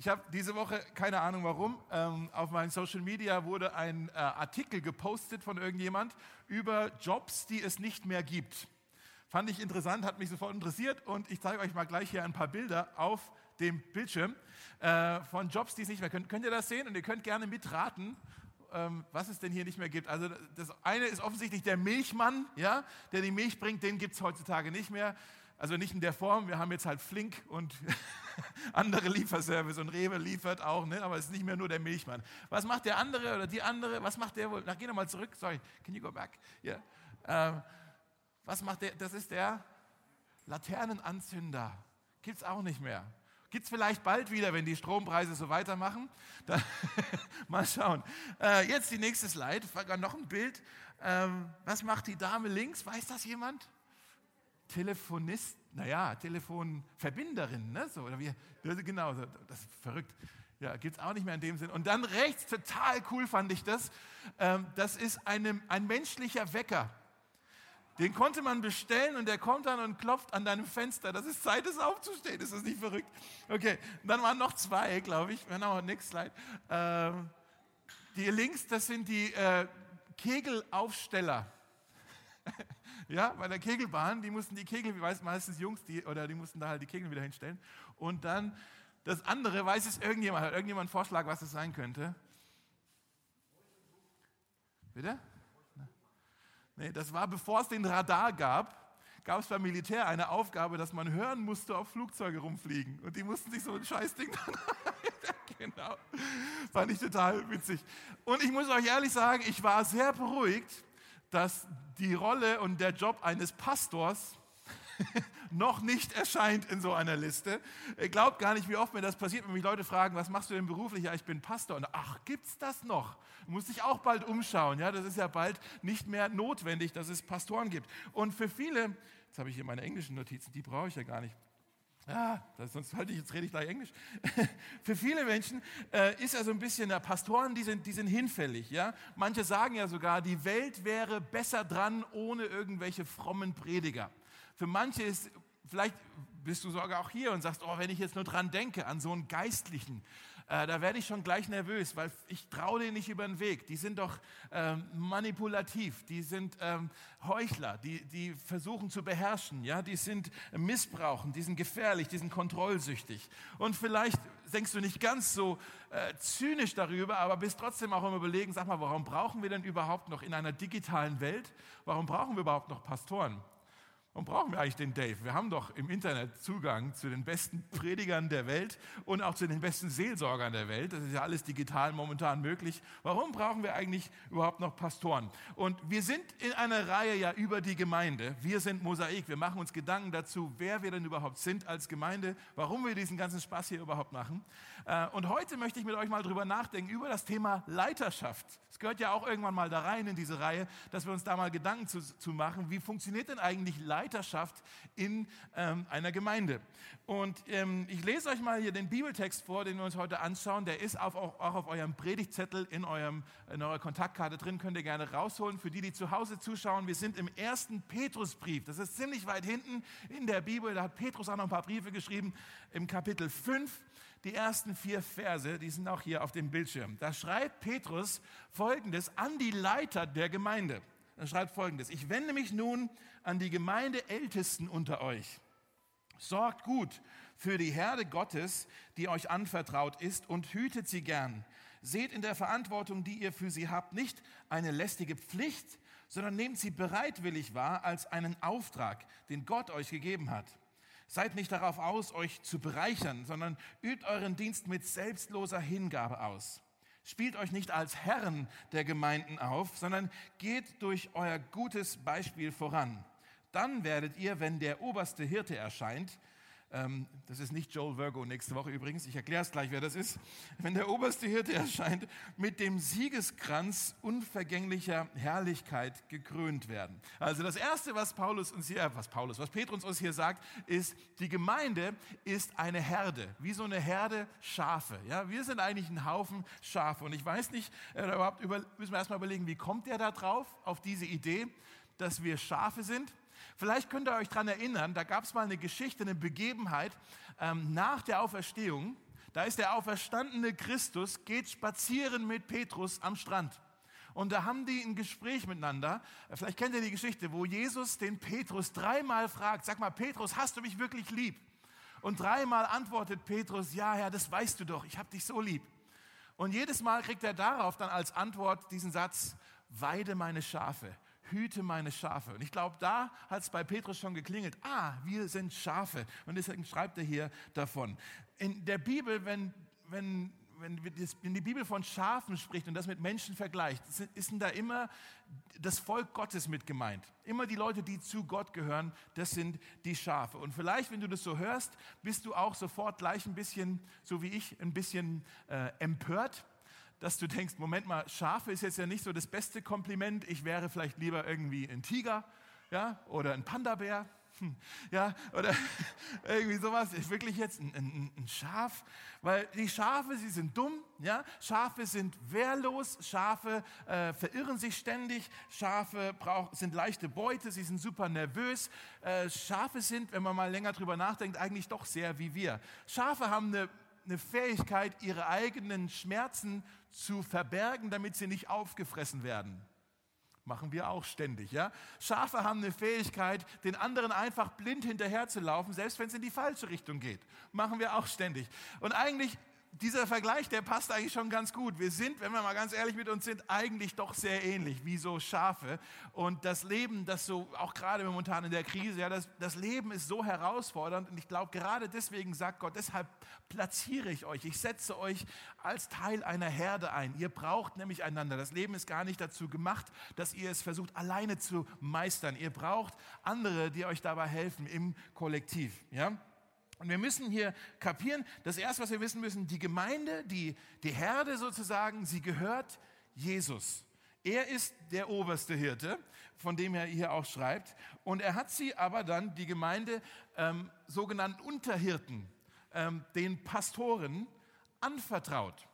Ich habe diese Woche, keine Ahnung warum, ähm, auf meinen Social Media wurde ein äh, Artikel gepostet von irgendjemand über Jobs, die es nicht mehr gibt. Fand ich interessant, hat mich sofort interessiert und ich zeige euch mal gleich hier ein paar Bilder auf dem Bildschirm äh, von Jobs, die es nicht mehr können. Könnt ihr das sehen? Und ihr könnt gerne mitraten, ähm, was es denn hier nicht mehr gibt. Also das eine ist offensichtlich der Milchmann, ja, der die Milch bringt, den gibt es heutzutage nicht mehr. Also nicht in der Form, wir haben jetzt halt Flink und andere Lieferservice und Rewe liefert auch, ne? aber es ist nicht mehr nur der Milchmann. Was macht der andere oder die andere, was macht der wohl? Na, geh nochmal zurück, sorry, can you go back? Yeah. Ähm, was macht der? Das ist der Laternenanzünder. Gibt es auch nicht mehr. Gibt es vielleicht bald wieder, wenn die Strompreise so weitermachen? Dann, mal schauen. Äh, jetzt die nächste Slide, noch ein Bild. Ähm, was macht die Dame links? Weiß das jemand? Telefonist, naja, Telefonverbinderin, ne? So, oder wie, genau, das ist verrückt. Ja, gibt es auch nicht mehr in dem Sinn. Und dann rechts, total cool fand ich das, ähm, das ist eine, ein menschlicher Wecker. Den konnte man bestellen und der kommt dann und klopft an deinem Fenster. Das ist Zeit, es aufzustehen. Ist das nicht verrückt? Okay, dann waren noch zwei, glaube ich. Genau, next slide. Ähm, die links, das sind die äh, Kegelaufsteller. ja, bei der Kegelbahn, die mussten die Kegel, wie weiß meistens Jungs, die, oder die mussten da halt die Kegel wieder hinstellen. Und dann das andere, weiß es irgendjemand, hat irgendjemand einen Vorschlag, was es sein könnte? Bitte? Nee, das war bevor es den Radar gab, gab es beim Militär eine Aufgabe, dass man hören musste, ob Flugzeuge rumfliegen. Und die mussten sich so ein Scheißding dann. genau. Fand ich total witzig. Und ich muss euch ehrlich sagen, ich war sehr beruhigt, dass die Rolle und der Job eines Pastors noch nicht erscheint in so einer Liste. Ihr glaubt gar nicht, wie oft mir das passiert, wenn mich Leute fragen, was machst du denn beruflich? Ja, ich bin Pastor. Und ach, gibt's das noch? Du musst dich auch bald umschauen. Ja, das ist ja bald nicht mehr notwendig, dass es Pastoren gibt. Und für viele, jetzt habe ich hier meine englischen Notizen, die brauche ich ja gar nicht. Ah, das, sonst halte ich, jetzt rede ich gleich Englisch. Für viele Menschen äh, ist ja so ein bisschen, ja, Pastoren, die sind, die sind hinfällig. Ja? Manche sagen ja sogar, die Welt wäre besser dran ohne irgendwelche frommen Prediger. Für manche ist, vielleicht bist du sogar auch hier und sagst, oh, wenn ich jetzt nur dran denke, an so einen Geistlichen, äh, da werde ich schon gleich nervös, weil ich traue denen nicht über den Weg. Die sind doch ähm, manipulativ, die sind ähm, Heuchler, die, die versuchen zu beherrschen, ja, die sind missbrauchen, die sind gefährlich, die sind kontrollsüchtig. Und vielleicht denkst du nicht ganz so äh, zynisch darüber, aber bist trotzdem auch im Überlegen, sag mal, warum brauchen wir denn überhaupt noch in einer digitalen Welt, warum brauchen wir überhaupt noch Pastoren? Warum brauchen wir eigentlich den Dave? Wir haben doch im Internet Zugang zu den besten Predigern der Welt und auch zu den besten Seelsorgern der Welt. Das ist ja alles digital momentan möglich. Warum brauchen wir eigentlich überhaupt noch Pastoren? Und wir sind in einer Reihe ja über die Gemeinde. Wir sind Mosaik. Wir machen uns Gedanken dazu, wer wir denn überhaupt sind als Gemeinde, warum wir diesen ganzen Spaß hier überhaupt machen. Äh, und heute möchte ich mit euch mal drüber nachdenken, über das Thema Leiterschaft. Es gehört ja auch irgendwann mal da rein in diese Reihe, dass wir uns da mal Gedanken zu, zu machen, wie funktioniert denn eigentlich Leiterschaft? Leiterschaft in ähm, einer Gemeinde. Und ähm, ich lese euch mal hier den Bibeltext vor, den wir uns heute anschauen. Der ist auf, auch, auf eurem Predigtzettel in, eurem, in eurer Kontaktkarte drin, könnt ihr gerne rausholen. Für die, die zu Hause zuschauen, wir sind im ersten Petrusbrief. Das ist ziemlich weit hinten in der Bibel. Da hat Petrus auch noch ein paar Briefe geschrieben. Im Kapitel 5, die ersten vier Verse, die sind auch hier auf dem Bildschirm. Da schreibt Petrus Folgendes an die Leiter der Gemeinde. Er schreibt folgendes. Ich wende mich nun an die Gemeindeältesten unter euch. Sorgt gut für die Herde Gottes, die euch anvertraut ist, und hütet sie gern. Seht in der Verantwortung, die ihr für sie habt, nicht eine lästige Pflicht, sondern nehmt sie bereitwillig wahr als einen Auftrag, den Gott euch gegeben hat. Seid nicht darauf aus, euch zu bereichern, sondern übt euren Dienst mit selbstloser Hingabe aus. Spielt euch nicht als Herren der Gemeinden auf, sondern geht durch euer gutes Beispiel voran. Dann werdet ihr, wenn der oberste Hirte erscheint, das ist nicht Joel Virgo nächste Woche übrigens, ich erkläre es gleich, wer das ist, wenn der oberste Hirte erscheint, mit dem Siegeskranz unvergänglicher Herrlichkeit gekrönt werden. Also das Erste, was Paulus uns hier, was Paulus, was Petrus uns hier sagt, ist, die Gemeinde ist eine Herde, wie so eine Herde Schafe. Ja, wir sind eigentlich ein Haufen Schafe und ich weiß nicht, äh, überhaupt über, müssen wir erstmal überlegen, wie kommt der da drauf, auf diese Idee, dass wir Schafe sind? Vielleicht könnt ihr euch daran erinnern, da gab es mal eine Geschichte, eine Begebenheit ähm, nach der Auferstehung. Da ist der auferstandene Christus, geht spazieren mit Petrus am Strand. Und da haben die ein Gespräch miteinander. Vielleicht kennt ihr die Geschichte, wo Jesus den Petrus dreimal fragt, sag mal, Petrus, hast du mich wirklich lieb? Und dreimal antwortet Petrus, ja, Herr, das weißt du doch, ich habe dich so lieb. Und jedes Mal kriegt er darauf dann als Antwort diesen Satz, weide meine Schafe, hüte meine Schafe. Und ich glaube, da hat es bei Petrus schon geklingelt, ah, wir sind Schafe. Und deswegen schreibt er hier davon. In der Bibel, wenn, wenn wenn, die Bibel von Schafen spricht und das mit Menschen vergleicht, ist denn da immer das Volk Gottes mit gemeint. Immer die Leute, die zu Gott gehören, das sind die Schafe. Und vielleicht, wenn du das so hörst, bist du auch sofort gleich ein bisschen, so wie ich, ein bisschen äh, empört, dass du denkst, Moment mal, Schafe ist jetzt ja nicht so das beste Kompliment. Ich wäre vielleicht lieber irgendwie ein Tiger ja, oder ein Panda-Bär hm, ja, oder irgendwie sowas, ist wirklich jetzt ein, ein, ein, Schaf, weil die Schafe, sie sind dumm, ja, Schafe sind wehrlos, Schafe äh, verirren sich ständig, Schafe brauch, sind leichte Beute, sie sind super nervös, äh, Schafe sind, wenn man mal länger drüber nachdenkt, eigentlich doch sehr wie wir. Schafe haben eine, eine Fähigkeit, ihre eigenen Schmerzen zu verbergen, damit sie nicht aufgefressen werden. Machen wir auch ständig, ja? Schafe haben eine Fähigkeit, den anderen einfach blind hinterherzulaufen, selbst wenn es in die falsche Richtung geht. Machen wir auch ständig. Und eigentlich dieser Vergleich, der passt eigentlich schon ganz gut. Wir sind, wenn wir mal ganz ehrlich mit uns sind, eigentlich doch sehr ähnlich wie so Schafe. Und das Leben, das so, auch gerade momentan in der Krise, ja, das, das Leben ist so herausfordernd. Und ich glaube, gerade deswegen sagt Gott, deshalb platziere ich euch. Ich setze euch als Teil einer Herde ein. Ihr braucht nämlich einander. Das Leben ist gar nicht dazu gemacht, dass ihr es versucht, alleine zu meistern. Ihr braucht andere, die euch dabei helfen im Kollektiv. Ja? Und wir müssen hier kapieren, das erste, was wir wissen müssen, die Gemeinde, die, die Herde sozusagen, sie gehört Jesus. Er ist der oberste Hirte, von dem er hier auch schreibt. Und er hat sie aber dann, die Gemeinde, ähm, sogenannten Unterhirten, ähm, den Pastoren, anvertraut.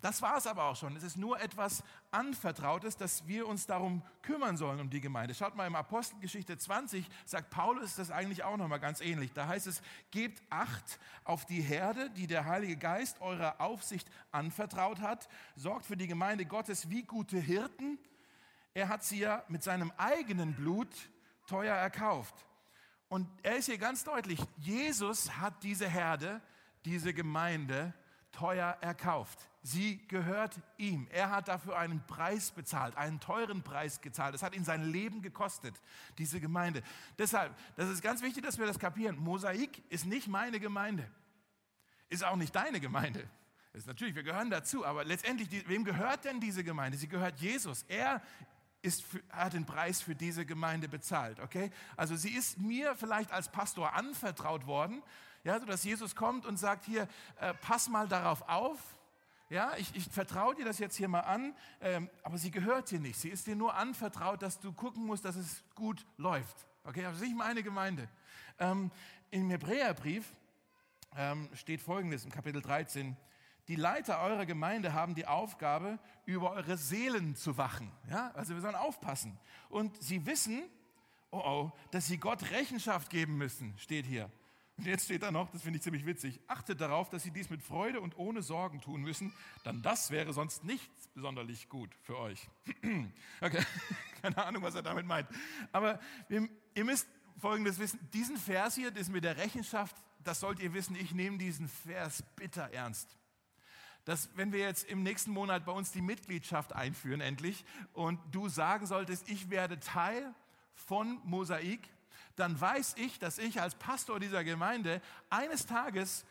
Das war es aber auch schon. Es ist nur etwas Anvertrautes, dass wir uns darum kümmern sollen, um die Gemeinde. Schaut mal, im Apostelgeschichte 20 sagt Paulus das eigentlich auch nochmal ganz ähnlich. Da heißt es, gebt Acht auf die Herde, die der Heilige Geist eurer Aufsicht anvertraut hat. Sorgt für die Gemeinde Gottes wie gute Hirten. Er hat sie ja mit seinem eigenen Blut teuer erkauft. Und er ist hier ganz deutlich, Jesus hat diese Herde, diese Gemeinde teuer erkauft. Sie gehört ihm. Er hat dafür einen Preis bezahlt, einen teuren Preis gezahlt. Es hat ihn sein Leben gekostet, diese Gemeinde. Deshalb, das ist ganz wichtig, dass wir das kapieren. Mosaik ist nicht meine Gemeinde. Ist auch nicht deine Gemeinde. ist natürlich, wir gehören dazu, aber letztendlich, wem gehört denn diese Gemeinde? Sie gehört Jesus. Er ist hat den Preis für diese Gemeinde bezahlt, okay? Also sie ist mir vielleicht als Pastor anvertraut worden, ja, so Jesus kommt und sagt hier, äh, pass mal darauf auf, ja, ich, ich vertraue dir das jetzt hier mal an, ähm, aber sie gehört dir nicht. Sie ist dir nur anvertraut, dass du gucken musst, dass es gut läuft. Okay, also nicht meine Gemeinde. Ähm, Im Hebräerbrief ähm, steht folgendes im Kapitel 13. Die Leiter eurer Gemeinde haben die Aufgabe, über eure Seelen zu wachen. Ja, also wir sollen aufpassen. Und sie wissen, oh oh, dass sie Gott Rechenschaft geben müssen, steht hier. Und jetzt steht da noch, das finde ich ziemlich witzig, achtet darauf, dass Sie dies mit Freude und ohne Sorgen tun müssen, denn das wäre sonst nicht besonders gut für euch. okay, keine Ahnung, was er damit meint. Aber ihr müsst Folgendes wissen, diesen Vers hier, das mit der Rechenschaft, das sollt ihr wissen, ich nehme diesen Vers bitter ernst. Dass, wenn wir jetzt im nächsten Monat bei uns die Mitgliedschaft einführen, endlich, und du sagen solltest, ich werde Teil von Mosaik, dann weiß ich, dass ich als Pastor dieser Gemeinde eines Tages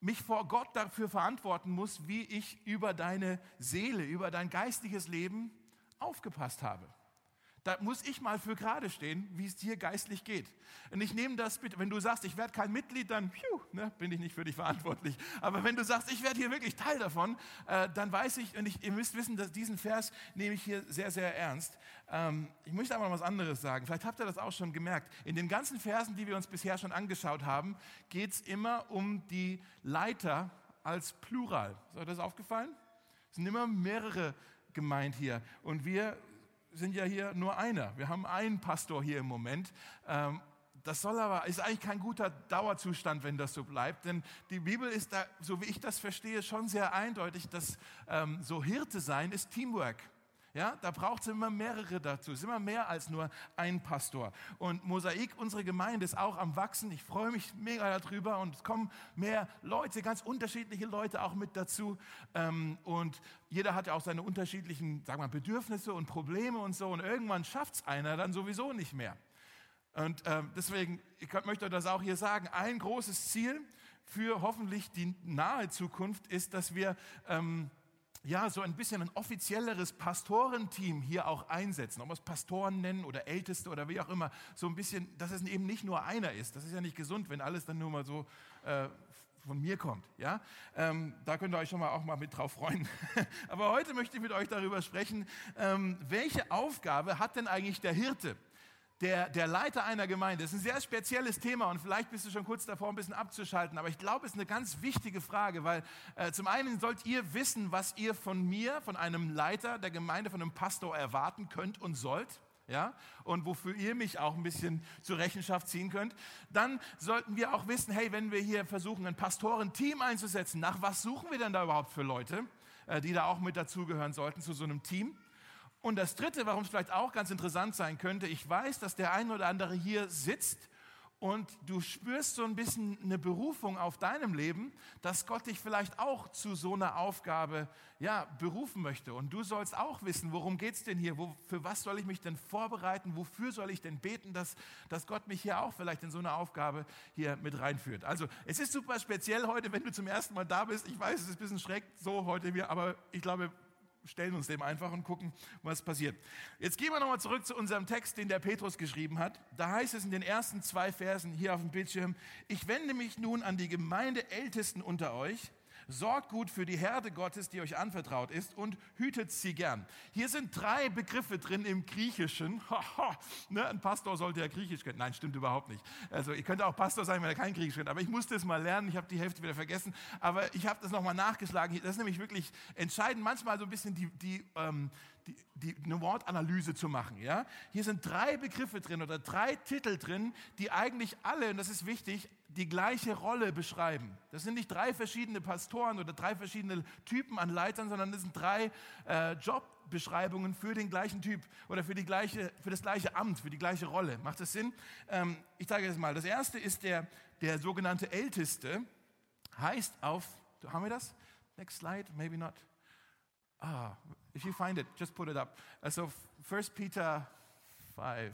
mich vor Gott dafür verantworten muss, wie ich über deine Seele, über dein geistliches Leben aufgepasst habe. Da muss ich mal für gerade stehen, wie es dir geistlich geht. Und ich nehme das bitte, wenn du sagst, ich werde kein Mitglied, dann pfiuh, ne, bin ich nicht für dich verantwortlich. Aber wenn du sagst, ich werde hier wirklich Teil davon, äh, dann weiß ich, und ich, ihr müsst wissen, dass diesen Vers nehme ich hier sehr, sehr ernst. Ähm, ich möchte aber noch was anderes sagen. Vielleicht habt ihr das auch schon gemerkt. In den ganzen Versen, die wir uns bisher schon angeschaut haben, geht es immer um die Leiter als Plural. Ist euch das aufgefallen? Es sind immer mehrere gemeint hier. Und wir sind ja hier nur einer. Wir haben einen Pastor hier im Moment. Ähm, das soll aber, ist eigentlich kein guter Dauerzustand, wenn das so bleibt. Denn die Bibel ist da, so wie ich das verstehe, schon sehr eindeutig, dass ähm, so Hirte sein ist Teamwork. Ja, da braucht es immer mehrere dazu. Es ist immer mehr als nur ein Pastor. Und Mosaik, unsere Gemeinde, ist auch am Wachsen. Ich freue mich mega darüber und es kommen mehr Leute, ganz unterschiedliche Leute auch mit dazu. Ähm, und jeder hat ja auch seine unterschiedlichen, sagen wir, Bedürfnisse und Probleme und so. Und irgendwann schafft es einer dann sowieso nicht mehr. Und ähm, deswegen, ich möchte das auch hier sagen, ein großes Ziel für hoffentlich die nahe Zukunft ist, dass wir ähm, ja, so ein bisschen ein offizielleres Pastorenteam hier auch einsetzen, ob wir es Pastoren nennen oder Älteste oder wie auch immer, so ein bisschen, dass es eben nicht nur einer ist. Das ist ja nicht gesund, wenn alles dann nur mal so äh, von mir kommt. Ja? Ähm, da könnt ihr euch schon mal auch mal mit drauf freuen. Aber heute möchte ich mit euch darüber sprechen, ähm, welche Aufgabe hat denn eigentlich der Hirte? Der, der Leiter einer Gemeinde. Das ist ein sehr spezielles Thema und vielleicht bist du schon kurz davor, ein bisschen abzuschalten, aber ich glaube, es ist eine ganz wichtige Frage, weil äh, zum einen sollt ihr wissen, was ihr von mir, von einem Leiter der Gemeinde, von einem Pastor erwarten könnt und sollt. Ja, und wofür ihr mich auch ein bisschen zur Rechenschaft ziehen könnt, dann sollten wir auch wissen, hey, wenn wir hier versuchen, ein Pastorenteam einzusetzen, nach was suchen wir denn da überhaupt für Leute, äh, die da auch mit dazugehören sollten zu so einem Team? Und das Dritte, warum es vielleicht auch ganz interessant sein könnte, ich weiß, dass der eine oder andere hier sitzt und du spürst so ein bisschen eine Berufung auf deinem Leben, dass Gott dich vielleicht auch zu so einer Aufgabe ja, berufen möchte. Und du sollst auch wissen, worum geht es denn hier? Wo, für was soll ich mich denn vorbereiten? Wofür soll ich denn beten, dass, dass Gott mich hier auch vielleicht in so eine Aufgabe hier mit reinführt? Also es ist super speziell heute, wenn du zum ersten Mal da bist. Ich weiß, es ist ein bisschen schräg so heute, hier, aber ich glaube, stellen uns dem einfach und gucken, was passiert. Jetzt gehen wir nochmal zurück zu unserem Text, den der Petrus geschrieben hat. Da heißt es in den ersten zwei Versen hier auf dem Bildschirm, ich wende mich nun an die Gemeindeältesten unter euch Sorgt gut für die Herde Gottes, die euch anvertraut ist, und hütet sie gern. Hier sind drei Begriffe drin im Griechischen. ne, ein Pastor sollte ja Griechisch kennen. Nein, stimmt überhaupt nicht. Also, ihr könnt auch Pastor sein, wenn er kein Griechisch kennt. Aber ich musste es mal lernen. Ich habe die Hälfte wieder vergessen. Aber ich habe das nochmal nachgeschlagen. Das ist nämlich wirklich entscheidend, manchmal so ein bisschen die, die, ähm, die, die, eine Wortanalyse zu machen. Ja? Hier sind drei Begriffe drin oder drei Titel drin, die eigentlich alle, und das ist wichtig, die gleiche Rolle beschreiben. Das sind nicht drei verschiedene Pastoren oder drei verschiedene Typen an Leitern, sondern das sind drei äh, Jobbeschreibungen für den gleichen Typ oder für, die gleiche, für das gleiche Amt, für die gleiche Rolle. Macht das Sinn? Ähm, ich sage es mal. Das erste ist der, der sogenannte Älteste, heißt auf, haben wir das? Next slide, maybe not. Ah, if you find it, just put it up. Also 1 Peter 5.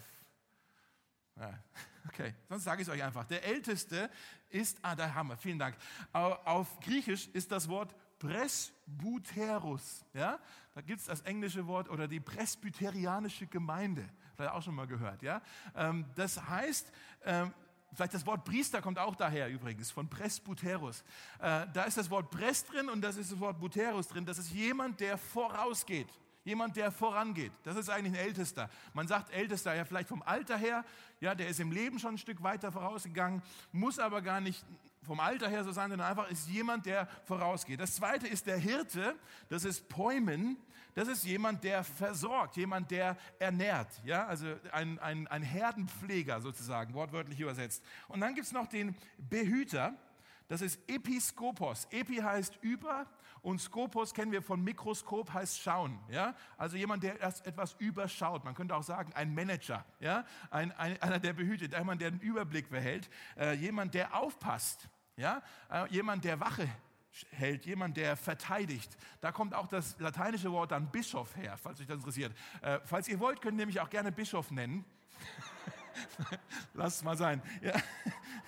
Ja, okay, sonst sage ich es euch einfach. Der Älteste ist, ah, da haben wir, vielen Dank. Auf Griechisch ist das Wort Presbyterus. Ja? Da gibt es das englische Wort oder die presbyterianische Gemeinde. Vielleicht auch schon mal gehört. Ja? Ähm, das heißt, ähm, Vielleicht das Wort Priester kommt auch daher übrigens, von Presbyterus. Äh, da ist das Wort Prest drin und das ist das Wort Buterus drin. Das ist jemand, der vorausgeht. Jemand, der vorangeht. Das ist eigentlich ein Ältester. Man sagt Ältester ja vielleicht vom Alter her, ja, der ist im Leben schon ein Stück weiter vorausgegangen, muss aber gar nicht vom Alter her so sein, sondern einfach ist jemand, der vorausgeht. Das zweite ist der Hirte, das ist Poimen. Das ist jemand, der versorgt, jemand, der ernährt, ja, also ein, ein, ein Herdenpfleger sozusagen, wortwörtlich übersetzt. Und dann gibt es noch den Behüter, das ist Episkopos. Epi heißt über und Skopos kennen wir von Mikroskop, heißt schauen. Ja? Also jemand, der etwas überschaut. Man könnte auch sagen, ein Manager, ja? ein, ein, einer, der behütet, jemand, der einen Überblick behält, äh, jemand, der aufpasst, ja? Äh, jemand, der Wache hält, jemand, der verteidigt. Da kommt auch das lateinische Wort dann Bischof her, falls euch das interessiert. Äh, falls ihr wollt, könnt ihr nämlich auch gerne Bischof nennen. Lass es mal sein. Ja.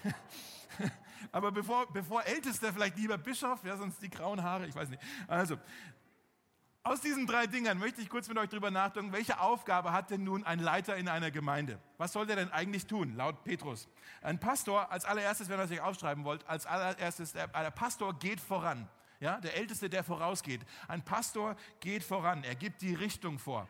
Aber bevor, bevor Ältester vielleicht lieber Bischof, ja, sonst die grauen Haare, ich weiß nicht. Also, aus diesen drei Dingern möchte ich kurz mit euch darüber nachdenken, welche Aufgabe hat denn nun ein Leiter in einer Gemeinde? Was soll der denn eigentlich tun, laut Petrus? Ein Pastor, als allererstes, wenn ihr das euch aufschreiben wollt, als allererstes, der, der Pastor geht voran. Ja, der Älteste, der vorausgeht. Ein Pastor geht voran, er gibt die Richtung vor.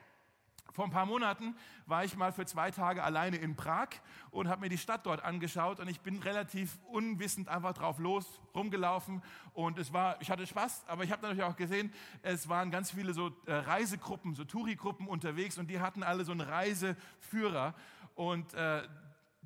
Vor ein paar Monaten war ich mal für zwei Tage alleine in Prag und habe mir die Stadt dort angeschaut und ich bin relativ unwissend einfach drauf los rumgelaufen und es war, ich hatte Spaß, aber ich habe natürlich auch gesehen, es waren ganz viele so äh, Reisegruppen, so Touri-Gruppen unterwegs und die hatten alle so einen Reiseführer und äh,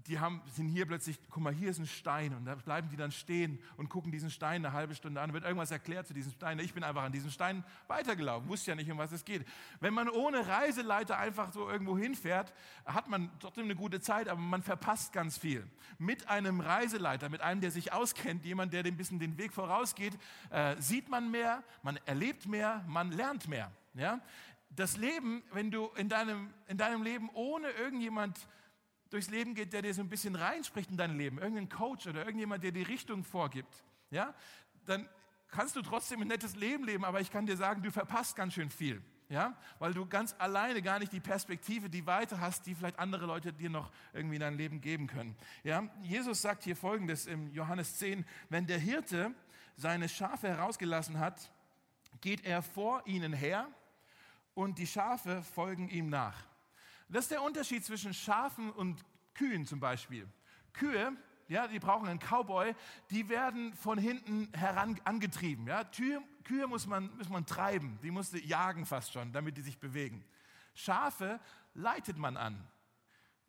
die haben, sind hier plötzlich, guck mal, hier ist ein Stein und da bleiben die dann stehen und gucken diesen Stein eine halbe Stunde an, wird irgendwas erklärt zu diesem Stein. Ich bin einfach an diesem Stein weitergelaufen, wusste ja nicht, um was es geht. Wenn man ohne Reiseleiter einfach so irgendwo hinfährt, hat man trotzdem eine gute Zeit, aber man verpasst ganz viel. Mit einem Reiseleiter, mit einem, der sich auskennt, jemand, der ein bisschen den Weg vorausgeht, äh, sieht man mehr, man erlebt mehr, man lernt mehr. Ja? Das Leben, wenn du in deinem, in deinem Leben ohne irgendjemand durchs Leben geht, der dir so ein bisschen reinspricht in dein Leben, irgendein Coach oder irgendjemand, der die Richtung vorgibt, ja, dann kannst du trotzdem ein nettes Leben leben, aber ich kann dir sagen, du verpasst ganz schön viel. Ja, weil du ganz alleine gar nicht die Perspektive, die Weite hast, die vielleicht andere Leute dir noch irgendwie in dein Leben geben können. Ja, Jesus sagt hier folgendes im Johannes 10, wenn der Hirte seine Schafe herausgelassen hat, geht er vor ihnen her und die Schafe folgen ihm nach. Das ist der Unterschied zwischen Schafen und Kühen zum Beispiel. Kühe, ja, die brauchen einen Cowboy, die werden von hinten heran angetrieben. Ja. Kühe, muss, man, muss man treiben, die musste jagen fast schon, damit die sich bewegen. Schafe leitet man an.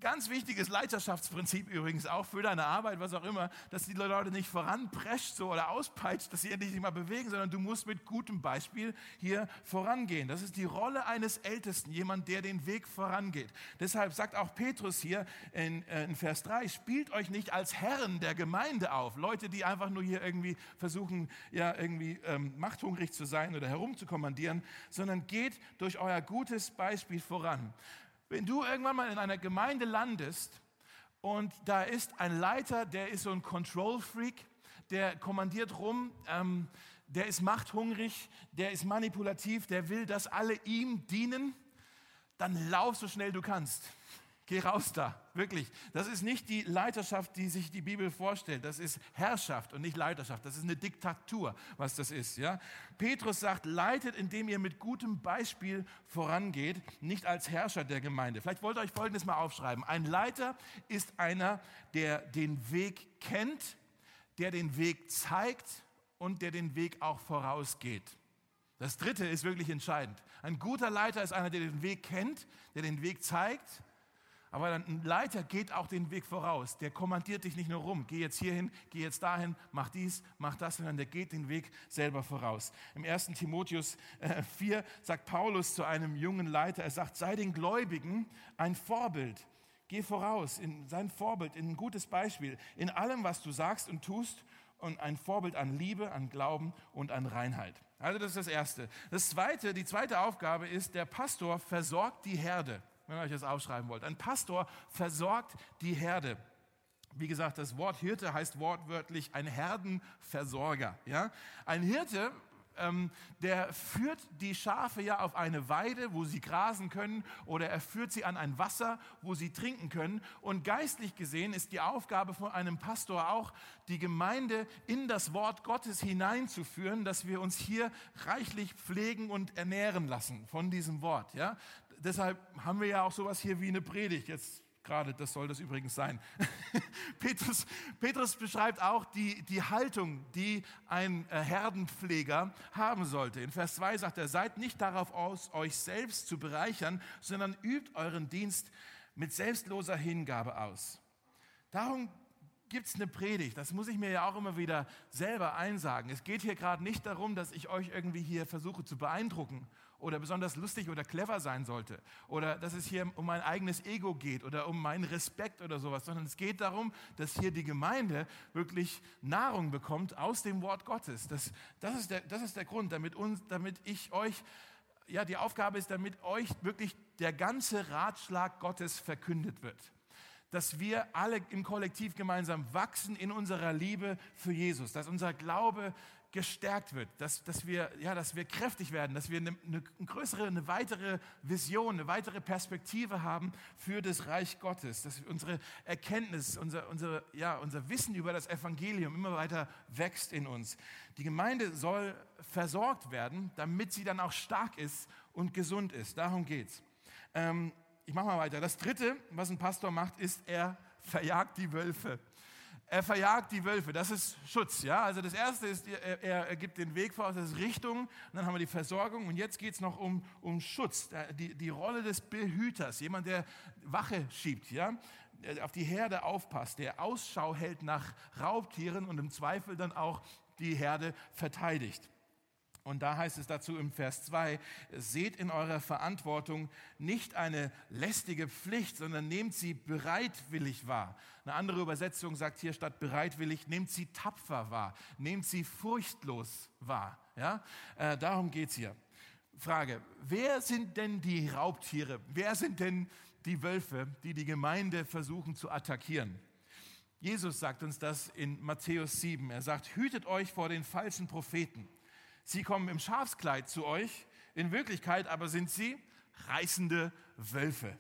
Ganz wichtiges Leiterschaftsprinzip übrigens auch für deine Arbeit, was auch immer, dass die Leute nicht voranprescht so oder auspeitscht, dass sie endlich sich mal bewegen, sondern du musst mit gutem Beispiel hier vorangehen. Das ist die Rolle eines Ältesten, jemand, der den Weg vorangeht. Deshalb sagt auch Petrus hier in, äh, in Vers 3, spielt euch nicht als Herren der Gemeinde auf. Leute, die einfach nur hier irgendwie versuchen, ja, irgendwie ähm, machthungrig zu sein oder herumzukommandieren, sondern geht durch euer gutes Beispiel voran. Wenn du irgendwann mal in einer Gemeinde landest und da ist ein Leiter, der ist so ein Control-Freak, der kommandiert rum, ähm, der ist machthungrig, der ist manipulativ, der will, dass alle ihm dienen, dann lauf so schnell du kannst. Geh raus da, wirklich. Das ist nicht die Leiterschaft, die sich die Bibel vorstellt. Das ist Herrschaft und nicht Leiterschaft. Das ist eine Diktatur, was das ist. Ja? Petrus sagt, leitet, indem ihr mit gutem Beispiel vorangeht, nicht als Herrscher der Gemeinde. Vielleicht wollt ihr euch Folgendes mal aufschreiben. Ein Leiter ist einer, der den Weg kennt, der den Weg zeigt und der den Weg auch vorausgeht. Das Dritte ist wirklich entscheidend. Ein guter Leiter ist einer, der den Weg kennt, der den Weg zeigt aber ein Leiter geht auch den Weg voraus. Der kommandiert dich nicht nur rum, geh jetzt hierhin, geh jetzt dahin, mach dies, mach das, sondern der geht den Weg selber voraus. Im 1. Timotheus 4 äh, sagt Paulus zu einem jungen Leiter, er sagt, sei den Gläubigen ein Vorbild. Geh voraus, in sein Vorbild, in ein gutes Beispiel, in allem, was du sagst und tust und ein Vorbild an Liebe, an Glauben und an Reinheit. Also das ist das Erste. Das Zweite, die zweite Aufgabe ist, der Pastor versorgt die Herde wenn ihr euch das aufschreiben wollt. Ein Pastor versorgt die Herde. Wie gesagt, das Wort Hirte heißt wortwörtlich ein Herdenversorger. Ja? Ein Hirte ähm, der führt die Schafe ja auf eine Weide, wo sie grasen können, oder er führt sie an ein Wasser, wo sie trinken können. Und geistlich gesehen ist die Aufgabe von einem Pastor auch, die Gemeinde in das Wort Gottes hineinzuführen, dass wir uns hier reichlich pflegen und ernähren lassen von diesem Wort. Ja? Deshalb haben wir ja auch sowas hier wie eine Predigt. Jetzt gerade, das soll das übrigens sein. Petrus, Petrus beschreibt auch die, die Haltung, die ein äh, Herdenpfleger haben sollte. In Vers 2 sagt er, seid nicht darauf aus, euch selbst zu bereichern, sondern übt euren Dienst mit selbstloser Hingabe aus. Darum gibt es eine Predigt. Das muss ich mir ja auch immer wieder selber einsagen. Es geht hier gerade nicht darum, dass ich euch irgendwie hier versuche zu beeindrucken oder besonders lustig oder clever sein sollte oder dass es hier um mein eigenes Ego geht oder um meinen Respekt oder sowas, sondern es geht darum, dass hier die Gemeinde wirklich Nahrung bekommt aus dem Wort Gottes. Das, das, ist, der, das ist der Grund, damit, uns, damit ich euch, ja, die Aufgabe ist, damit euch wirklich der ganze Ratschlag Gottes verkündet wird dass wir alle im Kollektiv gemeinsam wachsen in unserer Liebe für Jesus, dass unser Glaube gestärkt wird, dass, dass, wir, ja, dass wir kräftig werden, dass wir eine, eine größere, eine weitere Vision, eine weitere Perspektive haben für das Reich Gottes, dass unsere Erkenntnis, unser, unser, ja, unser Wissen über das Evangelium immer weiter wächst in uns. Die Gemeinde soll versorgt werden, damit sie dann auch stark ist und gesund ist. Darum geht's. Ähm, ich mache mal weiter. Das Dritte, was ein Pastor macht, ist, er verjagt die Wölfe. Er verjagt die Wölfe, das ist Schutz. Ja? Also das Erste ist, er, er gibt den Weg voraus, das ist Richtung, und dann haben wir die Versorgung und jetzt geht es noch um, um Schutz, die, die Rolle des Behüters, jemand, der Wache schiebt. Ja? auf die Herde aufpasst, der Ausschau hält nach Raubtieren und im Zweifel dann auch die Herde verteidigt. Und da heißt es dazu im Vers 2, seht in eurer Verantwortung nicht eine lästige Pflicht, sondern nehmt sie bereitwillig wahr. Eine andere Übersetzung sagt hier statt bereitwillig, nehmt sie tapfer wahr, nehmt sie furchtlos wahr. Ja? Äh, darum geht es hier. Frage, wer sind denn die Raubtiere? Wer sind denn die Wölfe, die die Gemeinde versuchen zu attackieren? Jesus sagt uns das in Matthäus 7. Er sagt, hütet euch vor den falschen Propheten. Sie kommen im Schafskleid zu euch, in Wirklichkeit aber sind sie reißende Wölfe.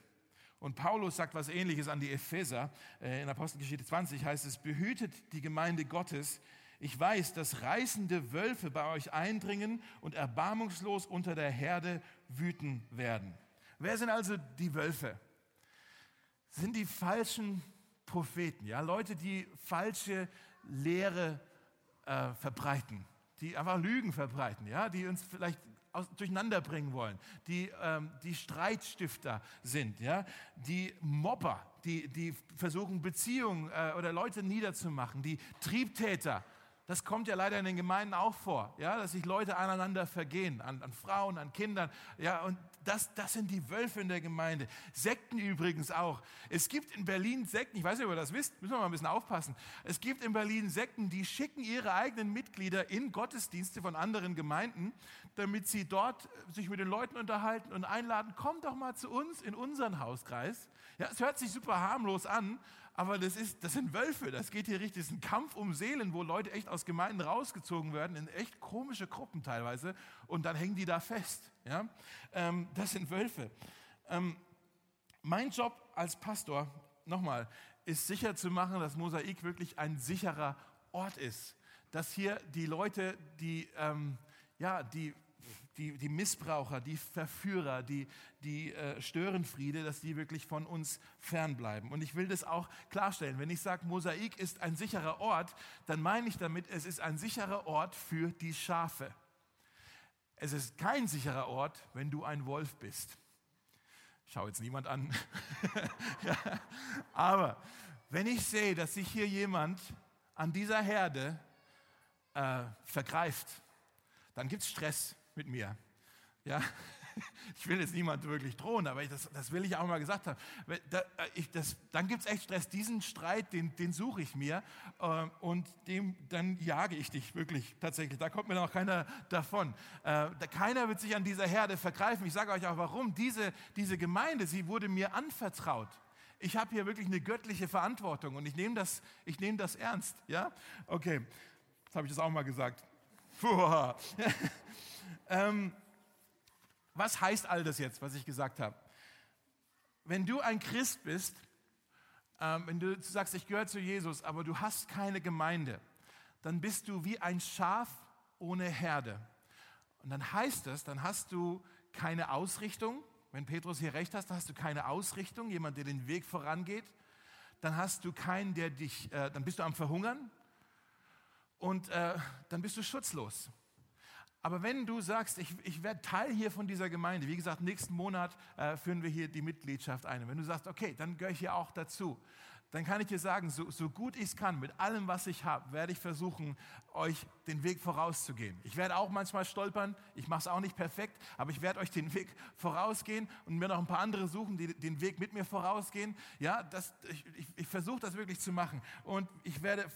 Und Paulus sagt was ähnliches an die Epheser. Äh, in Apostelgeschichte 20 heißt es, behütet die Gemeinde Gottes. Ich weiß, dass reißende Wölfe bei euch eindringen und erbarmungslos unter der Herde wüten werden. Wer sind also die Wölfe? Sind die falschen Propheten, ja, Leute, die falsche Lehre äh, verbreiten die einfach Lügen verbreiten, ja, die uns vielleicht aus, durcheinander bringen wollen, die, ähm, die Streitstifter sind, ja, die Mobber, die, die versuchen Beziehungen äh, oder Leute niederzumachen, die Triebtäter, das kommt ja leider in den Gemeinden auch vor, ja, dass sich Leute aneinander vergehen, an, an Frauen, an Kindern. Ja, und das, das sind die Wölfe in der Gemeinde. Sekten übrigens auch. Es gibt in Berlin Sekten, ich weiß nicht, ob ihr das wisst, müssen wir mal ein bisschen aufpassen. Es gibt in Berlin Sekten, die schicken ihre eigenen Mitglieder in Gottesdienste von anderen Gemeinden, damit sie dort sich mit den Leuten unterhalten und einladen, kommt doch mal zu uns in unseren Hauskreis. Ja, es hört sich super harmlos an, aber das, ist, das sind Wölfe, das geht hier richtig, das ist ein Kampf um Seelen, wo Leute echt aus Gemeinden rausgezogen werden, in echt komische Gruppen teilweise, und dann hängen die da fest. Ja? Ähm, das sind Wölfe. Ähm, mein Job als Pastor, nochmal, ist sicher zu machen, dass Mosaik wirklich ein sicherer Ort ist. Dass hier die Leute, die, ähm, ja, die die, die Missbraucher, die Verführer, die, die äh, Störenfriede, dass die wirklich von uns fernbleiben. Und ich will das auch klarstellen. Wenn ich sage, Mosaik ist ein sicherer Ort, dann meine ich damit, es ist ein sicherer Ort für die Schafe. Es ist kein sicherer Ort, wenn du ein Wolf bist. Schau jetzt niemand an. ja. Aber wenn ich sehe, dass sich hier jemand an dieser Herde äh, vergreift, dann gibt es Stress mit mir. Ja, ich will jetzt niemand wirklich drohen, aber ich, das, das, will ich auch mal gesagt haben. Da, äh, ich, das, dann gibt es echt Stress. Diesen Streit, den, den suche ich mir äh, und dem, dann jage ich dich wirklich tatsächlich. Da kommt mir noch keiner davon. Äh, da, keiner wird sich an dieser Herde vergreifen. Ich sage euch auch warum. Diese, diese Gemeinde, sie wurde mir anvertraut. Ich habe hier wirklich eine göttliche Verantwortung und ich nehme das, nehm das ernst. Ja? Okay, jetzt habe ich das auch mal gesagt. Puh. Ähm, was heißt all das jetzt, was ich gesagt habe? Wenn du ein Christ bist, ähm, wenn du sagst, ich gehöre zu Jesus, aber du hast keine Gemeinde, dann bist du wie ein Schaf ohne Herde. Und dann heißt es, dann hast du keine Ausrichtung. Wenn Petrus hier recht hat, dann hast du keine Ausrichtung, jemand, der den Weg vorangeht. Dann hast du keinen, der dich, äh, dann bist du am Verhungern und äh, dann bist du schutzlos. Aber wenn du sagst, ich, ich werde Teil hier von dieser Gemeinde, wie gesagt, nächsten Monat äh, führen wir hier die Mitgliedschaft ein. Wenn du sagst, okay, dann gehöre ich hier auch dazu, dann kann ich dir sagen, so, so gut ich es kann, mit allem, was ich habe, werde ich versuchen, euch den Weg vorauszugehen. Ich werde auch manchmal stolpern, ich mache es auch nicht perfekt, aber ich werde euch den Weg vorausgehen und mir noch ein paar andere suchen, die den Weg mit mir vorausgehen. Ja, das, ich, ich, ich versuche das wirklich zu machen und ich werde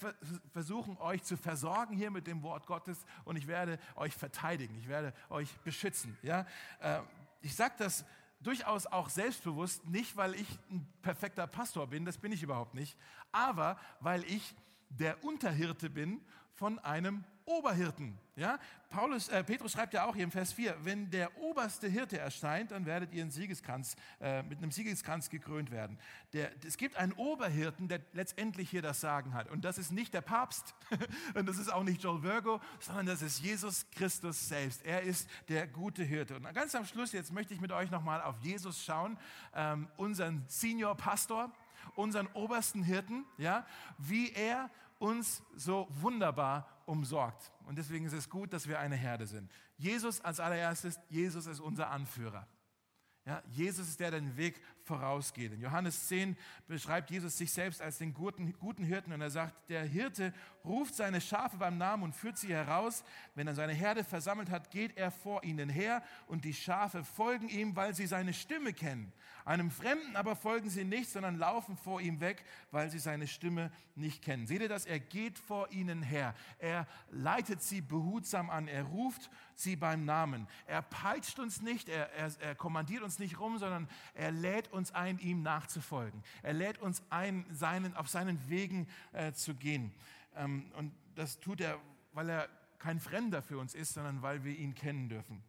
versuchen, euch zu versorgen hier mit dem Wort Gottes und ich werde euch verteidigen, ich werde euch beschützen. Ja, äh, ich sage das durchaus auch selbstbewusst, nicht weil ich ein perfekter Pastor bin, das bin ich überhaupt nicht, aber weil ich der Unterhirte bin von einem Oberhirten. Ja? Paulus, äh, Petrus schreibt ja auch hier im Vers 4, wenn der oberste Hirte erscheint, dann werdet ihr einen Siegeskranz, äh, mit einem Siegeskranz gekrönt werden. Der, es gibt einen Oberhirten, der letztendlich hier das Sagen hat. Und das ist nicht der Papst und das ist auch nicht Joel Virgo, sondern das ist Jesus Christus selbst. Er ist der gute Hirte. Und ganz am Schluss, jetzt möchte ich mit euch nochmal auf Jesus schauen, ähm, unseren Senior Pastor, unseren obersten Hirten, ja, wie er uns so wunderbar umsorgt. Und deswegen ist es gut, dass wir eine Herde sind. Jesus als allererstes, Jesus ist unser Anführer. Ja, Jesus ist der, der den Weg vorausgeht. In Johannes 10 beschreibt Jesus sich selbst als den guten, guten Hirten und er sagt, der Hirte ruft seine Schafe beim Namen und führt sie heraus. Wenn er seine Herde versammelt hat, geht er vor ihnen her und die Schafe folgen ihm, weil sie seine Stimme kennen. Einem Fremden aber folgen sie nicht, sondern laufen vor ihm weg, weil sie seine Stimme nicht kennen. Seht ihr das? Er geht vor ihnen her. Er leitet sie behutsam an. Er ruft sie beim Namen. Er peitscht uns nicht, er, er, er kommandiert uns nicht rum, sondern er lädt uns ein, ihm nachzufolgen. Er lädt uns ein, seinen, auf seinen Wegen äh, zu gehen. Ähm, und das tut er, weil er kein Fremder für uns ist, sondern weil wir ihn kennen dürfen.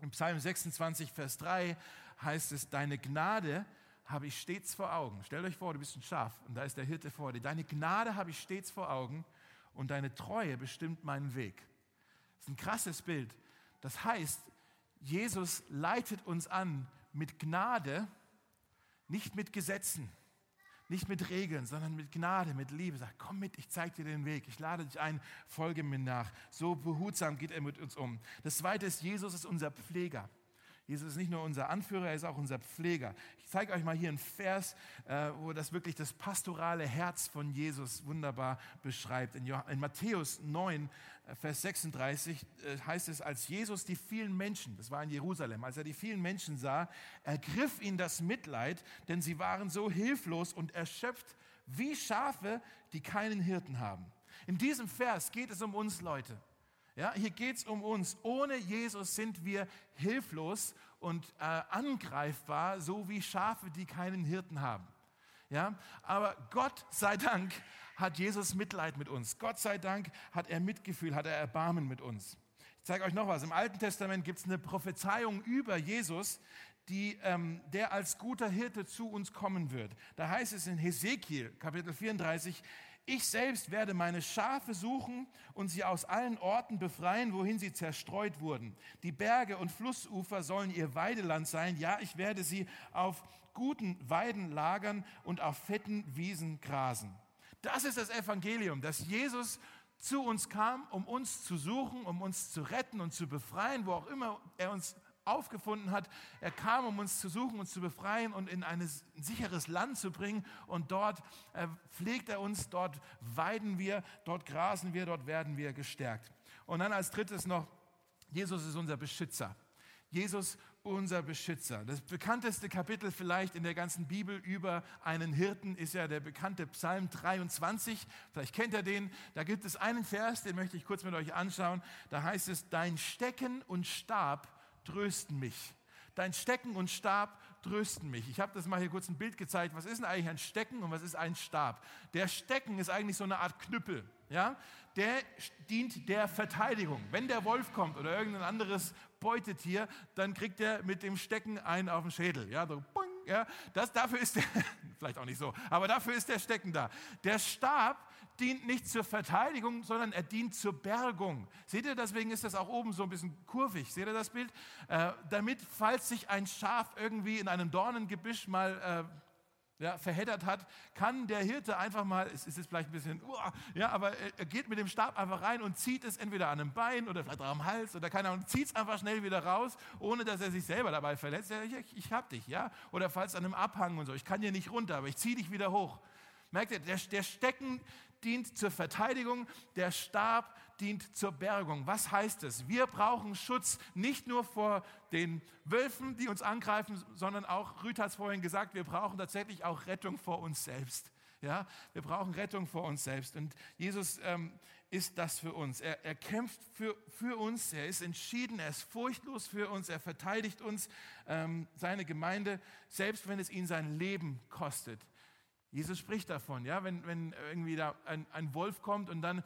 Im Psalm 26, Vers 3 heißt es, deine Gnade habe ich stets vor Augen. Stellt euch vor, du bist ein Schaf und da ist der Hirte vor dir. Deine Gnade habe ich stets vor Augen und deine Treue bestimmt meinen Weg. Das ist ein krasses Bild. Das heißt, Jesus leitet uns an mit Gnade, nicht mit Gesetzen, nicht mit Regeln, sondern mit Gnade, mit Liebe. Sagt, komm mit, ich zeige dir den Weg. Ich lade dich ein, folge mir nach. So behutsam geht er mit uns um. Das zweite ist, Jesus ist unser Pfleger. Jesus ist nicht nur unser Anführer, er ist auch unser Pfleger. Ich zeige euch mal hier einen Vers, äh, wo das wirklich das pastorale Herz von Jesus wunderbar beschreibt. In, Matthäus 9, äh, Vers 36 äh, heißt es, als Jesus die vielen Menschen, das war in Jerusalem, als er die vielen Menschen sah, ergriff ihn das Mitleid, denn sie waren so hilflos und erschöpft wie Schafe, die keinen Hirten haben. In diesem Vers geht es um uns, Leute. Ja, hier geht es um uns. Ohne Jesus sind wir hilflos und äh, angreifbar, so wie Schafe, die keinen Hirten haben. Ja, aber Gott sei Dank hat Jesus Mitleid mit uns. Gott sei Dank hat er Mitgefühl, hat er Erbarmen mit uns. Ich zeige euch noch was. Im Alten Testament gibt es eine Prophezeiung über Jesus, die, ähm, der als guter Hirte zu uns kommen wird. Da heißt es in Hesekiel, Kapitel 34, ich selbst werde meine Schafe suchen und sie aus allen Orten befreien, wohin sie zerstreut wurden. Die Berge und Flussufer sollen ihr Weideland sein. Ja, ich werde sie auf guten Weiden lagern und auf fetten Wiesen grasen. Das ist das Evangelium, dass Jesus zu uns kam, um uns zu suchen, um uns zu retten und zu befreien, wo auch immer er uns aufgefunden hat. Er kam, um uns zu suchen, uns zu befreien und in ein sicheres Land zu bringen. Und dort äh, pflegt er uns, dort weiden wir, dort grasen wir, dort werden wir gestärkt. Und dann als drittes noch, Jesus ist unser Beschützer. Jesus unser Beschützer. Das bekannteste Kapitel vielleicht in der ganzen Bibel über einen Hirten ist ja der bekannte Psalm 23. Vielleicht kennt ihr den. Da gibt es einen Vers, den möchte ich kurz mit euch anschauen. Da heißt es, dein Stecken und Stab trösten mich. Dein Stecken und Stab trösten mich. Ich habe das mal hier kurz ein Bild gezeigt. Was ist denn eigentlich ein Stecken und was ist ein Stab? Der Stecken ist eigentlich so eine Art Knüppel. Ja? Der dient der Verteidigung. Wenn der Wolf kommt oder irgendein anderes Beutetier, dann kriegt er mit dem Stecken einen auf den Schädel. Ja, so, ja. Das, dafür ist der, vielleicht auch nicht so, aber dafür ist der Stecken da. Der Stab dient nicht zur Verteidigung, sondern er dient zur Bergung. Seht ihr, deswegen ist das auch oben so ein bisschen kurvig. Seht ihr das Bild? Äh, damit, falls sich ein Schaf irgendwie in einem Dornengebüsch mal äh, ja, verheddert hat, kann der Hirte einfach mal, es ist vielleicht ein bisschen, uh, ja, aber er geht mit dem Stab einfach rein und zieht es entweder an einem Bein oder vielleicht am Hals oder keine Ahnung, zieht es einfach schnell wieder raus, ohne dass er sich selber dabei verletzt. Ja, ich, ich hab dich, ja. Oder falls an einem Abhang und so, ich kann hier nicht runter, aber ich ziehe dich wieder hoch. Merkt ihr, der, der Stecken dient zur Verteidigung, der Stab dient zur Bergung. Was heißt es? Wir brauchen Schutz nicht nur vor den Wölfen, die uns angreifen, sondern auch, Rüth hat es vorhin gesagt, wir brauchen tatsächlich auch Rettung vor uns selbst. Ja, wir brauchen Rettung vor uns selbst. Und Jesus ähm, ist das für uns. Er, er kämpft für, für uns, er ist entschieden, er ist furchtlos für uns, er verteidigt uns, ähm, seine Gemeinde, selbst wenn es ihn sein Leben kostet. Jesus spricht davon, ja, wenn, wenn irgendwie da ein, ein Wolf kommt und dann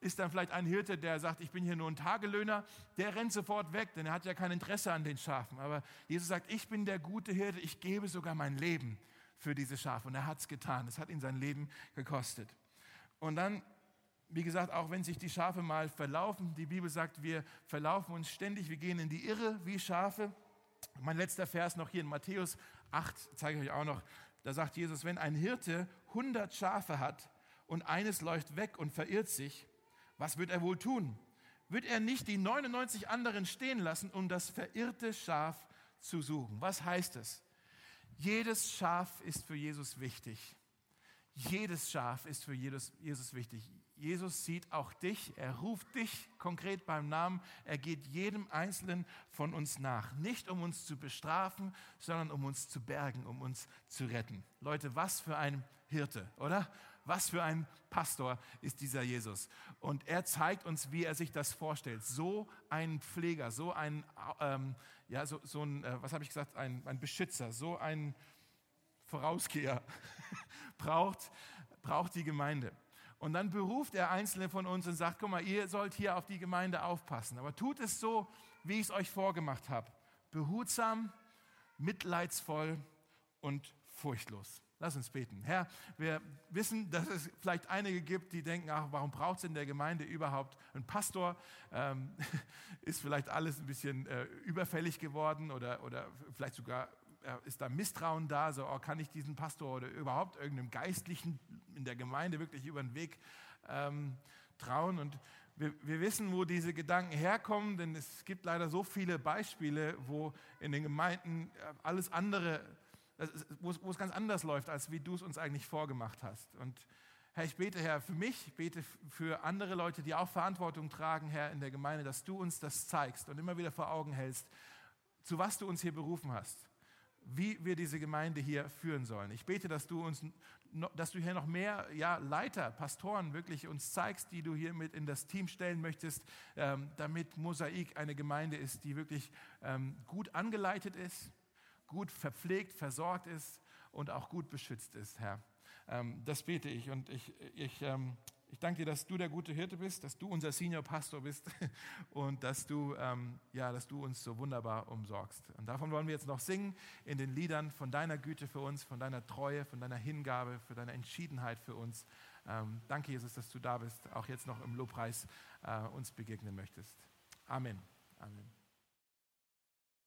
ist dann vielleicht ein Hirte, der sagt, ich bin hier nur ein Tagelöhner, der rennt sofort weg, denn er hat ja kein Interesse an den Schafen. Aber Jesus sagt, ich bin der gute Hirte, ich gebe sogar mein Leben für diese Schafe. Und er hat es getan, es hat ihn sein Leben gekostet. Und dann, wie gesagt, auch wenn sich die Schafe mal verlaufen, die Bibel sagt, wir verlaufen uns ständig, wir gehen in die Irre wie Schafe. Mein letzter Vers noch hier in Matthäus 8, zeige ich euch auch noch, da sagt Jesus, wenn ein Hirte 100 Schafe hat und eines läuft weg und verirrt sich, was wird er wohl tun? Wird er nicht die 99 anderen stehen lassen, um das verirrte Schaf zu suchen? Was heißt es? Jedes Schaf ist für Jesus wichtig. Jedes Schaf ist für Jesus, Jesus wichtig. Jesus sieht auch dich, er ruft dich konkret beim Namen, er geht jedem Einzelnen von uns nach. Nicht um uns zu bestrafen, sondern um uns zu bergen, um uns zu retten. Leute, was für ein Hirte, oder? Was für ein Pastor ist dieser Jesus. Und er zeigt uns, wie er sich das vorstellt. So ein Pfleger, so ein, ähm, ja, so, so ein, äh, was habe ich gesagt, ein, ein Beschützer, so ein Vorausgeher braucht, braucht die Gemeinde. Und dann beruft er Einzelne von uns und sagt, guck mal, ihr sollt hier auf die Gemeinde aufpassen. Aber tut es so, wie ich es euch vorgemacht habe. Behutsam, mitleidsvoll und furchtlos. Lass uns beten. Herr, wir wissen, dass es vielleicht einige gibt, die denken, ach, warum braucht es in der Gemeinde überhaupt einen Pastor? Ähm, ist vielleicht alles ein bisschen äh, überfällig geworden oder, oder vielleicht sogar ist da Misstrauen da, so oh, kann ich diesen Pastor oder überhaupt irgendeinem Geistlichen in der Gemeinde wirklich über den Weg ähm, trauen. Und wir, wir, wissen, wo diese Gedanken herkommen, denn es gibt leider so viele Beispiele, wo in den Gemeinden äh, alles andere, wo es, ganz anders läuft, als wie du es uns eigentlich vorgemacht hast. Und Herr, ich bete, Herr, für mich, ich bete für andere Leute, die auch Verantwortung tragen, Herr, in der Gemeinde, dass du uns das zeigst und immer wieder vor Augen hältst, zu was du uns hier berufen hast wie wir diese Gemeinde hier führen sollen. Ich bete, dass du uns, dass du hier noch mehr ja, Leiter, Pastoren wirklich uns zeigst, die du hier mit in das Team stellen möchtest, ähm, damit Mosaik eine Gemeinde ist, die wirklich ähm, gut angeleitet ist, gut verpflegt, versorgt ist und auch gut beschützt ist, Herr. Ähm, das bete ich und ich, ich ich danke dir, dass du der gute Hirte bist, dass du unser Senior Pastor bist und dass du, ähm, ja, dass du uns so wunderbar umsorgst. Und davon wollen wir jetzt noch singen in den Liedern von deiner Güte für uns, von deiner Treue, von deiner Hingabe, für deine Entschiedenheit für uns. Ähm, danke, Jesus, dass du da bist, auch jetzt noch im Lobpreis äh, uns begegnen möchtest. Amen. Amen.